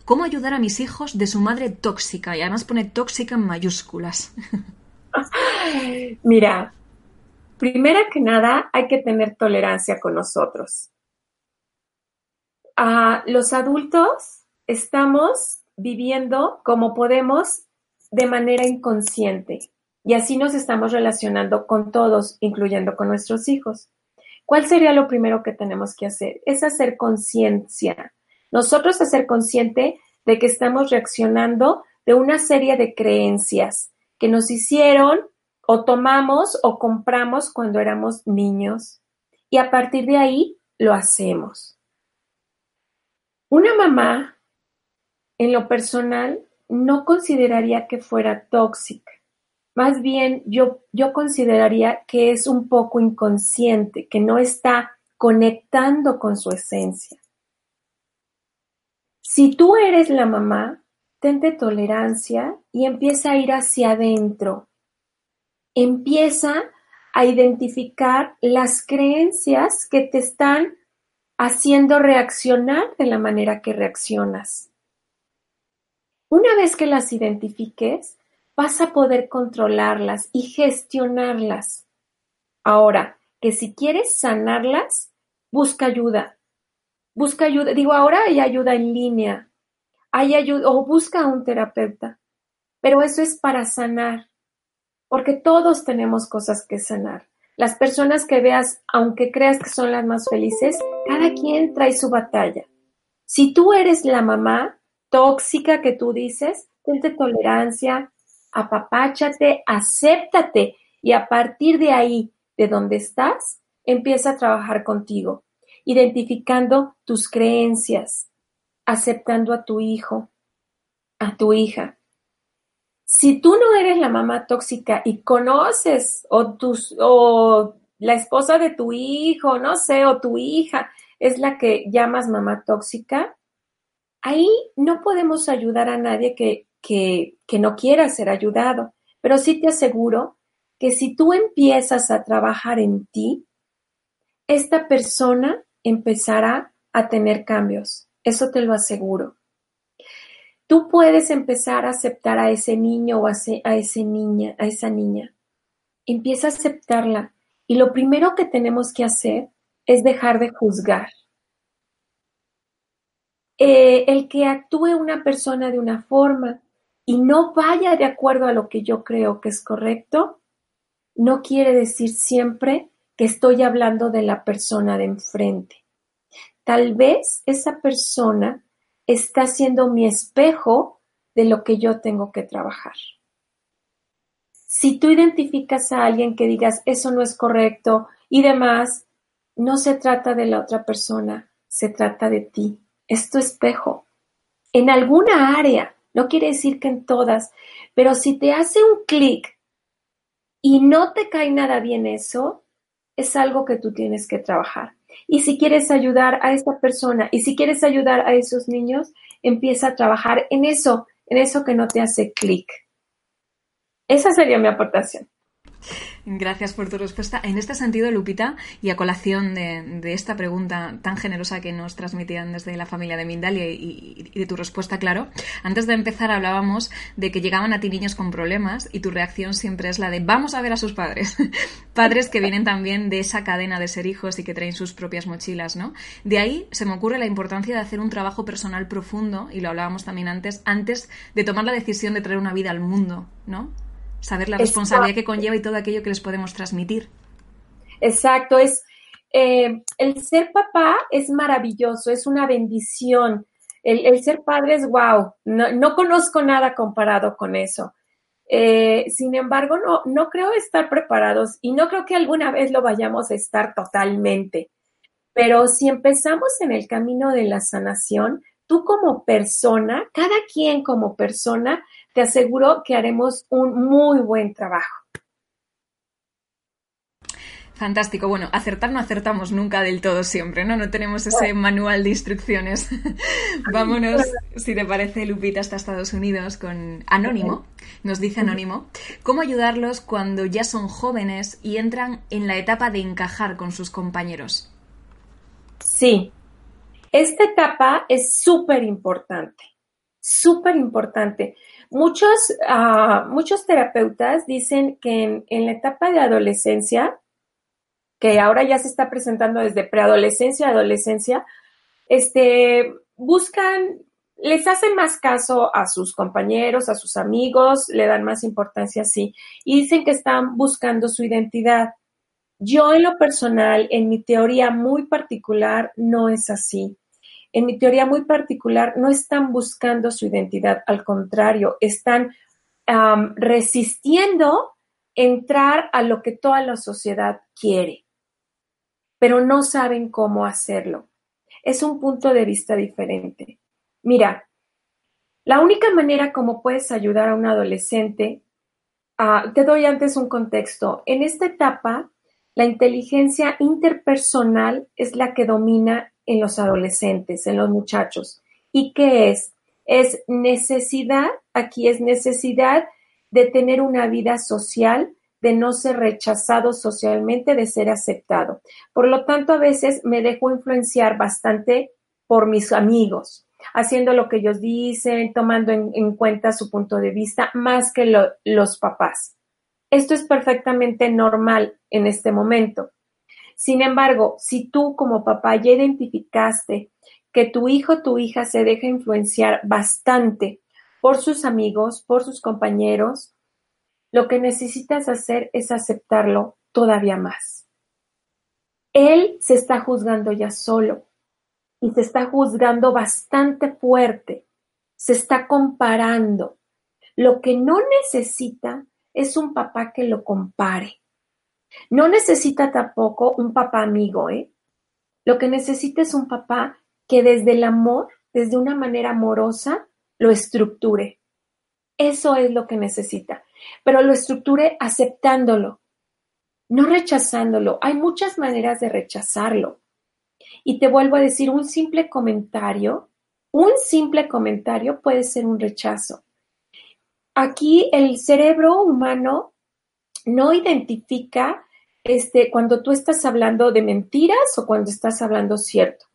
¿cómo ayudar a mis hijos de su madre tóxica? Y además pone tóxica en mayúsculas. [laughs] Mira, primera que nada, hay que tener tolerancia con nosotros. A los adultos estamos viviendo como podemos de manera inconsciente. Y así nos estamos relacionando con todos, incluyendo con nuestros hijos. ¿Cuál sería lo primero que tenemos que hacer? Es hacer conciencia. Nosotros hacer consciente de que estamos reaccionando de una serie de creencias que nos hicieron o tomamos o compramos cuando éramos niños. Y a partir de ahí lo hacemos. Una mamá en lo personal, no consideraría que fuera tóxica. Más bien, yo, yo consideraría que es un poco inconsciente, que no está conectando con su esencia. Si tú eres la mamá, tente tolerancia y empieza a ir hacia adentro. Empieza a identificar las creencias que te están haciendo reaccionar de la manera que reaccionas. Una vez que las identifiques, vas a poder controlarlas y gestionarlas. Ahora, que si quieres sanarlas, busca ayuda. busca ayuda. Digo, ahora hay ayuda en línea, hay ayuda, o busca a un terapeuta, pero eso es para sanar, porque todos tenemos cosas que sanar. Las personas que veas, aunque creas que son las más felices, cada quien trae su batalla. Si tú eres la mamá tóxica que tú dices, tente tolerancia, apapáchate, acéptate y a partir de ahí, de donde estás, empieza a trabajar contigo, identificando tus creencias, aceptando a tu hijo, a tu hija. Si tú no eres la mamá tóxica y conoces o, tus, o la esposa de tu hijo, no sé, o tu hija es la que llamas mamá tóxica, ahí no podemos ayudar a nadie que, que, no quiera ser ayudado. Pero sí te aseguro que si tú empiezas a trabajar en ti, esta persona empezará a tener cambios. Eso te lo aseguro. Tú puedes empezar a aceptar a ese niño o a, ese, niña, a esa niña. Empieza a aceptarla. Y lo primero que tenemos que hacer es dejar de juzgar. Eh, el que actúe una persona de una forma y no vaya de acuerdo a lo que yo creo que es correcto, no quiere decir siempre que estoy hablando de la persona de enfrente. Tal vez esa persona está siendo mi espejo de lo que yo tengo que trabajar. Si tú identificas a alguien que digas eso no es correcto y demás, no se trata de la otra persona, se trata de ti. Es tu espejo. En alguna área, no quiere decir que en todas, pero si te hace un clic y no te cae nada bien eso, es algo que tú tienes que trabajar. Y si quieres ayudar a esta persona y si quieres ayudar a esos niños, empieza a trabajar en eso, en eso que no te hace clic. Esa sería mi aportación. Gracias por tu respuesta. En este sentido, Lupita, y a colación de, esta pregunta tan generosa que nos transmitían desde la familia de Mindalia y, de tu respuesta, claro, antes de empezar hablábamos de que llegaban a ti niños con problemas y tu reacción siempre es la de vamos a ver a sus padres. [laughs] padres que vienen también de esa cadena de ser hijos y que traen sus propias mochilas, ¿no? De ahí se me ocurre la importancia de hacer un trabajo personal profundo, y lo hablábamos también antes, antes de tomar la decisión de traer una vida al mundo, ¿no? Saber la responsabilidad que conlleva y todo aquello que les podemos transmitir. Exacto, es eh, el ser papá es maravilloso, es una bendición. El, ser padre es wow, no, conozco nada comparado con eso. Eh, sin embargo, no, no creo estar preparados y no creo que alguna vez lo vayamos a estar totalmente. Pero si empezamos en el camino de la sanación, tú como persona, cada quien como persona, te aseguro que haremos un muy buen trabajo. Fantástico. Bueno, acertar no acertamos nunca del todo siempre, ¿no? No tenemos ese manual de instrucciones. [laughs] Vámonos, si te parece, Lupita, hasta Estados Unidos con Anónimo. Nos dice Anónimo, ¿cómo ayudarlos cuando ya son jóvenes y entran en la etapa de encajar con sus compañeros? Sí, esta etapa es súper importante, súper importante. Muchos, ah, muchos terapeutas dicen que en, la etapa de adolescencia, que ahora ya se está presentando desde preadolescencia a adolescencia, este, buscan, les hacen más caso a sus compañeros, a sus amigos, le dan más importancia así, y dicen que están buscando su identidad. Yo en lo personal, en mi teoría muy particular, no es así en mi teoría muy particular, no están buscando su identidad, al contrario, están resistiendo entrar a lo que toda la sociedad quiere, pero no saben cómo hacerlo. Es un punto de vista diferente. Mira, la única manera como puedes ayudar a un adolescente, ah, te doy antes un contexto. En esta etapa, la inteligencia interpersonal es la que domina en los adolescentes, en los muchachos. ¿Y qué es? Es necesidad, aquí es necesidad de tener una vida social, de no ser rechazado socialmente, de ser aceptado. Por lo tanto, a veces me dejo influenciar bastante por mis amigos, haciendo lo que ellos dicen, tomando en, cuenta su punto de vista, más que los papás. Esto es perfectamente normal en este momento. Sin embargo, si tú como papá ya identificaste que tu hijo o tu hija se deja influenciar bastante por sus amigos, por sus compañeros, lo que necesitas hacer es aceptarlo todavía más. Él se está juzgando ya solo y se está juzgando bastante fuerte, se está comparando. Lo que no necesita es un papá que lo compare. No necesita tampoco un papá amigo, ¿eh? Lo que necesita es un papá que desde el amor, desde una manera amorosa, lo estructure. Eso es lo que necesita, pero lo estructure aceptándolo, no rechazándolo. Hay muchas maneras de rechazarlo. Y te vuelvo a decir, un simple comentario, un simple comentario puede ser un rechazo. Aquí el cerebro humano no identifica este, cuando tú estás hablando de mentiras o cuando estás hablando cierto.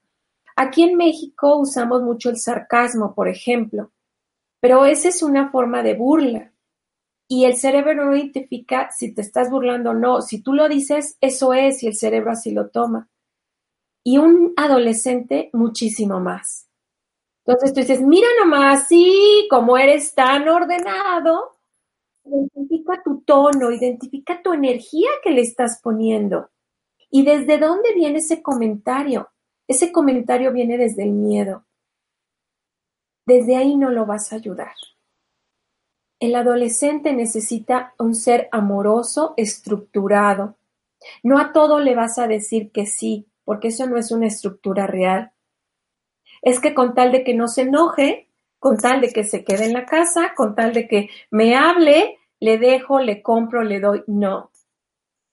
Aquí en México usamos mucho el sarcasmo, por ejemplo, pero esa es una forma de burla. Y el cerebro no identifica si te estás burlando o no. Si tú lo dices, eso es, y el cerebro así lo toma. Y un adolescente, muchísimo más. Entonces tú dices, mira nomás, sí, como eres tan ordenado, identifica tu tono, identifica tu energía que le estás poniendo. ¿Y desde dónde viene ese comentario? Ese comentario viene desde el miedo. Desde ahí no lo vas a ayudar. El adolescente necesita un ser amoroso, estructurado. No a todo le vas a decir que sí, porque eso no es una estructura real. Es que con tal de que no se enoje, con tal de que se quede en la casa, con tal de que me hable, le dejo, le compro, le doy. No.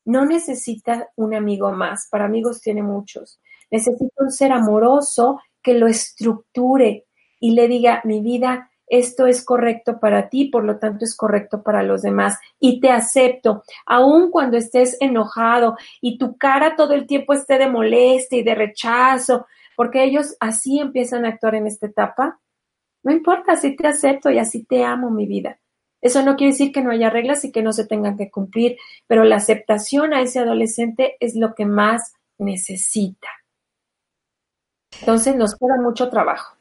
No necesita un amigo más. Para amigos tiene muchos. Necesito un ser amoroso que lo estructure y le diga, mi vida, esto es correcto para ti, por lo tanto es correcto para los demás. Y te acepto, aun cuando estés enojado y tu cara todo el tiempo esté de molestia y de rechazo, porque ellos así empiezan a actuar en esta etapa. No importa, así te acepto y así te amo, mi vida. Eso no quiere decir que no haya reglas y que no se tengan que cumplir, pero la aceptación a ese adolescente es lo que más necesita. Entonces nos queda mucho trabajo.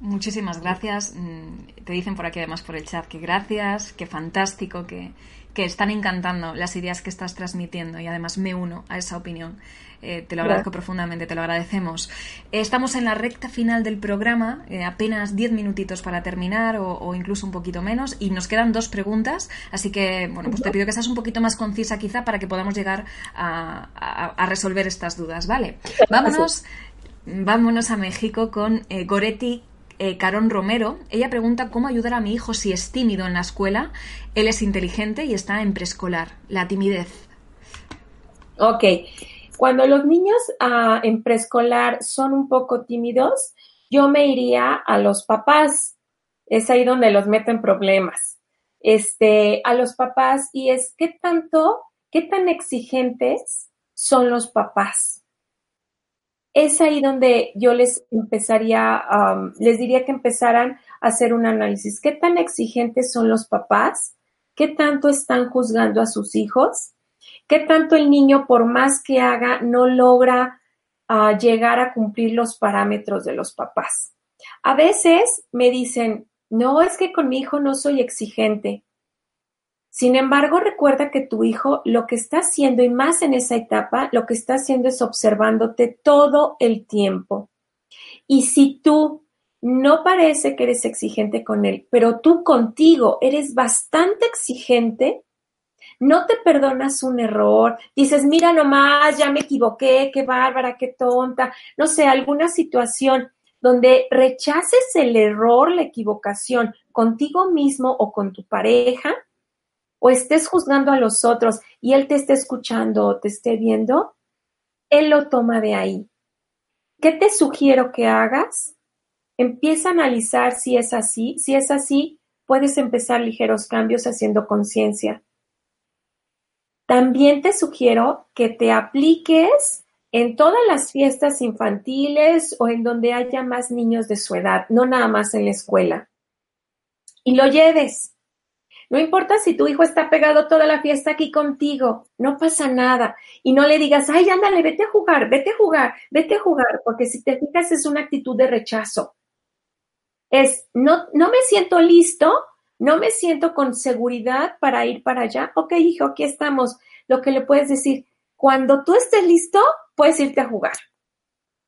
Muchísimas gracias. Mm, te dicen por aquí además por el chat que gracias, que fantástico, que, que están encantando las ideas que estás transmitiendo y además me uno a esa opinión. Eh, te lo agradezco profundamente, te lo agradecemos. estamos en la recta final del programa, eh, apenas 10 minutitos para terminar o, incluso un poquito menos y nos quedan dos preguntas, así que bueno, pues te pido que seas un poquito más concisa quizá para que podamos llegar a, a resolver estas dudas, ¿vale? Vámonos. Vámonos a México con eh, Goretti eh, Carón Romero. Ella pregunta cómo ayudar a mi hijo si es tímido en la escuela. Él es inteligente y está en preescolar. La timidez. Ok. Cuando los niños ah, en preescolar son un poco tímidos, yo me iría a los papás. Es ahí donde los meten problemas. Este, a los papás y es qué tanto, qué tan exigentes son los papás es ahí donde yo les empezaría, les diría que empezaran a hacer un análisis. ¿Qué tan exigentes son los papás? ¿Qué tanto están juzgando a sus hijos? ¿Qué tanto el niño, por más que haga, no logra ah, llegar a cumplir los parámetros de los papás? A veces me dicen, no, es que con mi hijo no soy exigente. Sin embargo, recuerda que tu hijo lo que está haciendo, y más en esa etapa, lo que está haciendo es observándote todo el tiempo. Y si tú no parece que eres exigente con él, pero tú contigo eres bastante exigente, no te perdonas un error, dices, mira nomás, ya me equivoqué, qué bárbara, qué tonta, no sé, alguna situación donde rechaces el error, la equivocación contigo mismo o con tu pareja, o estés juzgando a los otros y él te esté escuchando o te esté viendo, él lo toma de ahí. ¿Qué te sugiero que hagas? Empieza a analizar si es así. Si es así, puedes empezar ligeros cambios haciendo conciencia. También te sugiero que te apliques en todas las fiestas infantiles o en donde haya más niños de su edad, no nada más en la escuela. Y lo lleves. No importa si tu hijo está pegado toda la fiesta aquí contigo, no pasa nada. Y no le digas, ay, ándale, vete a jugar, vete a jugar, vete a jugar, porque si te fijas es una actitud de rechazo. Es, no, no me siento listo, no me siento con seguridad para ir para allá. Ok, hijo, aquí estamos. Lo que le puedes decir, cuando tú estés listo, puedes irte a jugar.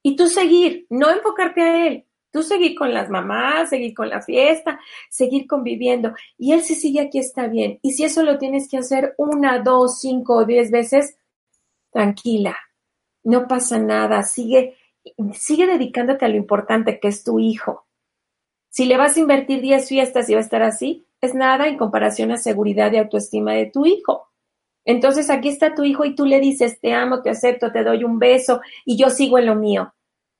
Y tú seguir, no enfocarte a él. Tú seguir con las mamás, seguir con la fiesta, seguir conviviendo. Y él si sigue aquí está bien. Y si eso lo tienes que hacer una, dos, cinco o diez veces, tranquila. No pasa nada. Sigue, sigue dedicándote a lo importante que es tu hijo. Si le vas a invertir diez fiestas y va a estar así, es nada en comparación a seguridad y autoestima de tu hijo. Entonces aquí está tu hijo y tú le dices, te amo, te acepto, te doy un beso y yo sigo en lo mío.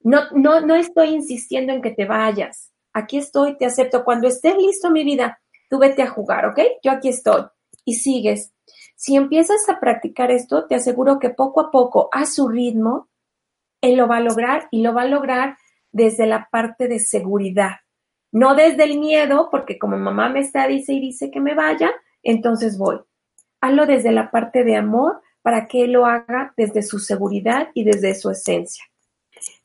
No, no, no estoy insistiendo en que te vayas. Aquí estoy, te acepto. Cuando estés listo, mi vida, tú vete a jugar, ¿ok? Yo aquí estoy. Y sigues. Si empiezas a practicar esto, te aseguro que poco a poco, a su ritmo, él lo va a lograr y lo va a lograr desde la parte de seguridad. No desde el miedo, porque como mamá me está, dice y dice que me vaya, entonces voy. Hazlo desde la parte de amor para que él lo haga desde su seguridad y desde su esencia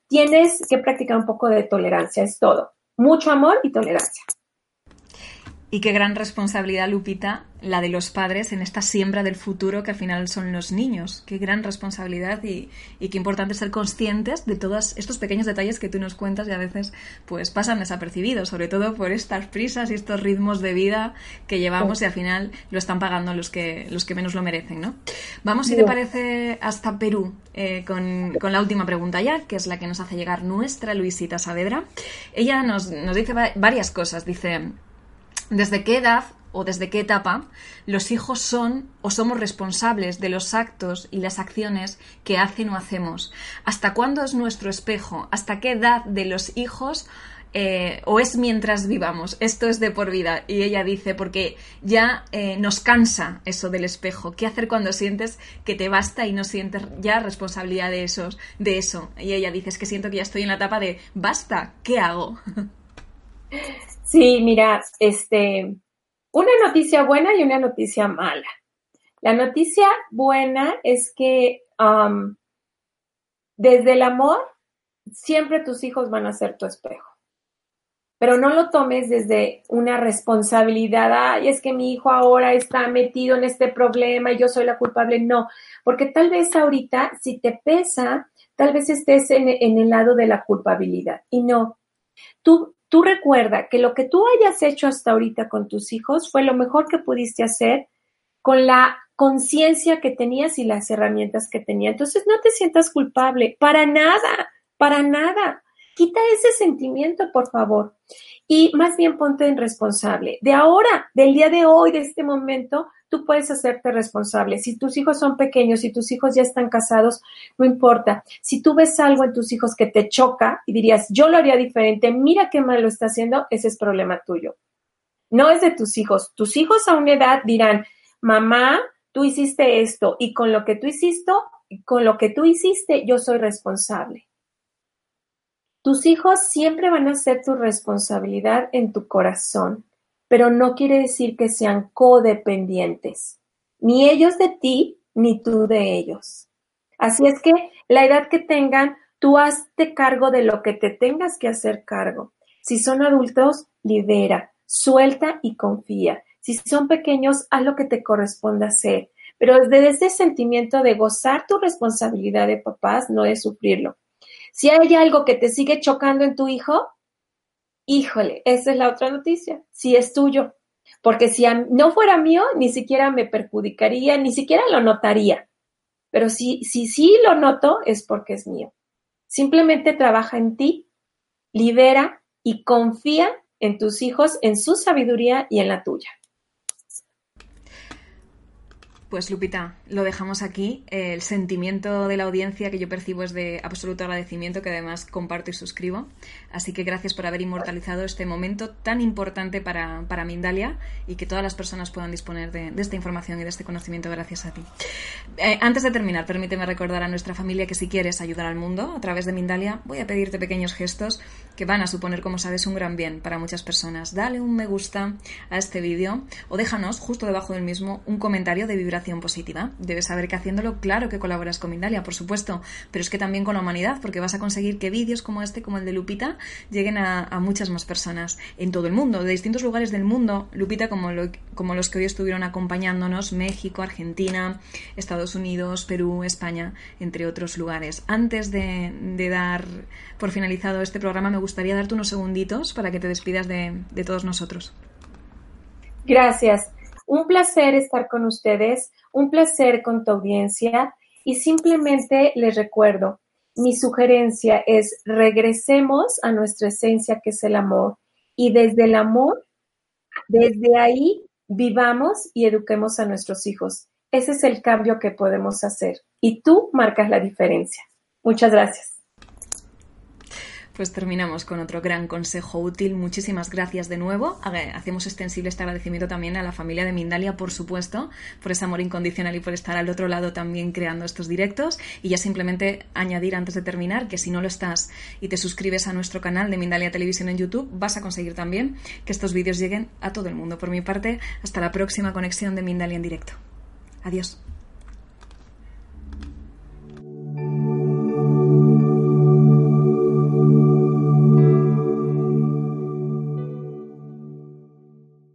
tienes que practicar un poco de tolerancia, es todo. Mucho amor y tolerancia. Y qué gran responsabilidad, Lupita, la de los padres en esta siembra del futuro que al final son los niños. Qué gran responsabilidad y, qué importante ser conscientes de todos estos pequeños detalles que tú nos cuentas y a veces pues pasan desapercibidos, sobre todo por estas prisas y estos ritmos de vida que llevamos y al final lo están pagando los que, los que menos lo merecen, ¿no? Vamos, si te parece, hasta Perú eh, con, con, la última pregunta ya, que es la que nos hace llegar nuestra Luisita Saavedra. Ella nos, nos dice varias cosas. Dice, ¿Desde qué edad o desde qué etapa los hijos son o somos responsables de los actos y las acciones que hacen o hacemos? ¿Hasta cuándo es nuestro espejo? ¿Hasta qué edad de los hijos eh, o es mientras vivamos? Esto es de por vida. Y ella dice, porque ya eh, nos cansa eso del espejo. ¿Qué hacer cuando sientes que te basta y no sientes ya responsabilidad de, esos, de eso? Y ella dice, es que siento que ya estoy en la etapa de, basta, ¿qué hago? [laughs] Sí, mira, este, una noticia buena y una noticia mala. La noticia buena es que desde el amor, siempre tus hijos van a ser tu espejo. Pero no lo tomes desde una responsabilidad, ay, es que mi hijo ahora está metido en este problema y yo soy la culpable. No, porque tal vez ahorita, si te pesa, tal vez estés en el lado de la culpabilidad. Y no, tú tú recuerda que lo que tú hayas hecho hasta ahorita con tus hijos fue lo mejor que pudiste hacer con la conciencia que tenías y las herramientas que tenía. Entonces no te sientas culpable, para nada, para nada. Quita ese sentimiento, por favor. Y más bien ponte en responsable. De ahora, del día de hoy, de este momento, tú puedes hacerte responsable. Si tus hijos son pequeños, si tus hijos ya están casados, no importa. Si tú ves algo en tus hijos que te choca y dirías, yo lo haría diferente, mira qué mal lo está haciendo, ese es problema tuyo. No es de tus hijos. Tus hijos a una edad dirán, mamá, tú hiciste esto y con lo que tú hiciste, con lo que tú hiciste, yo soy responsable. Tus hijos siempre van a ser tu responsabilidad en tu corazón pero no quiere decir que sean codependientes, ni ellos de ti, ni tú de ellos. Así es que la edad que tengan, tú hazte cargo de lo que te tengas que hacer cargo. Si son adultos, libera, suelta y confía. Si son pequeños, haz lo que te corresponda hacer. Pero desde ese sentimiento de gozar tu responsabilidad de papás, no de sufrirlo. Si hay algo que te sigue chocando en tu hijo, híjole, esa es la otra noticia, si es tuyo, porque si no fuera mío, ni siquiera me perjudicaría, ni siquiera lo notaría. Pero si sí si, lo noto, es porque es mío. Simplemente trabaja en ti, libera y confía en tus hijos, en su sabiduría y en la tuya. Pues Lupita, lo dejamos aquí. El sentimiento de la audiencia que yo percibo es de absoluto agradecimiento, que además comparto y suscribo. Así que gracias por haber inmortalizado este momento tan importante para, para Mindalia y que todas las personas puedan disponer de, esta información y de este conocimiento gracias a ti. Eh, antes de terminar, permíteme recordar a nuestra familia que si quieres ayudar al mundo a través de Mindalia, voy a pedirte pequeños gestos que van a suponer, como sabes, un gran bien para muchas personas. Dale un me gusta a este vídeo o déjanos justo debajo del mismo un comentario de vibración positiva. Debes saber que haciéndolo, claro que colaboras con Mindalia, por supuesto, pero es que también con la humanidad, porque vas a conseguir que vídeos como este, como el de Lupita, lleguen a, muchas más personas en todo el mundo, de distintos lugares del mundo. Lupita, como, como los que hoy estuvieron acompañándonos, México, Argentina, Estados Unidos, Perú, España, entre otros lugares. Antes de, dar por finalizado este programa, me gustaría darte unos segunditos para que te despidas de, de todos nosotros. Gracias. Un placer estar con ustedes, un placer con tu audiencia y simplemente les recuerdo, mi sugerencia es regresemos a nuestra esencia que es el amor y desde el amor, desde ahí vivamos y eduquemos a nuestros hijos. Ese es el cambio que podemos hacer y tú marcas la diferencia. Muchas gracias. Pues terminamos con otro gran consejo útil. Muchísimas gracias de nuevo. Hacemos extensible este agradecimiento también a la familia de Mindalia, por supuesto, por ese amor incondicional y por estar al otro lado también creando estos directos. Y ya simplemente añadir antes de terminar que si no lo estás y te suscribes a nuestro canal de Mindalia Televisión en YouTube, vas a conseguir también que estos vídeos lleguen a todo el mundo. Por mi parte, hasta la próxima conexión de Mindalia en directo. Adiós.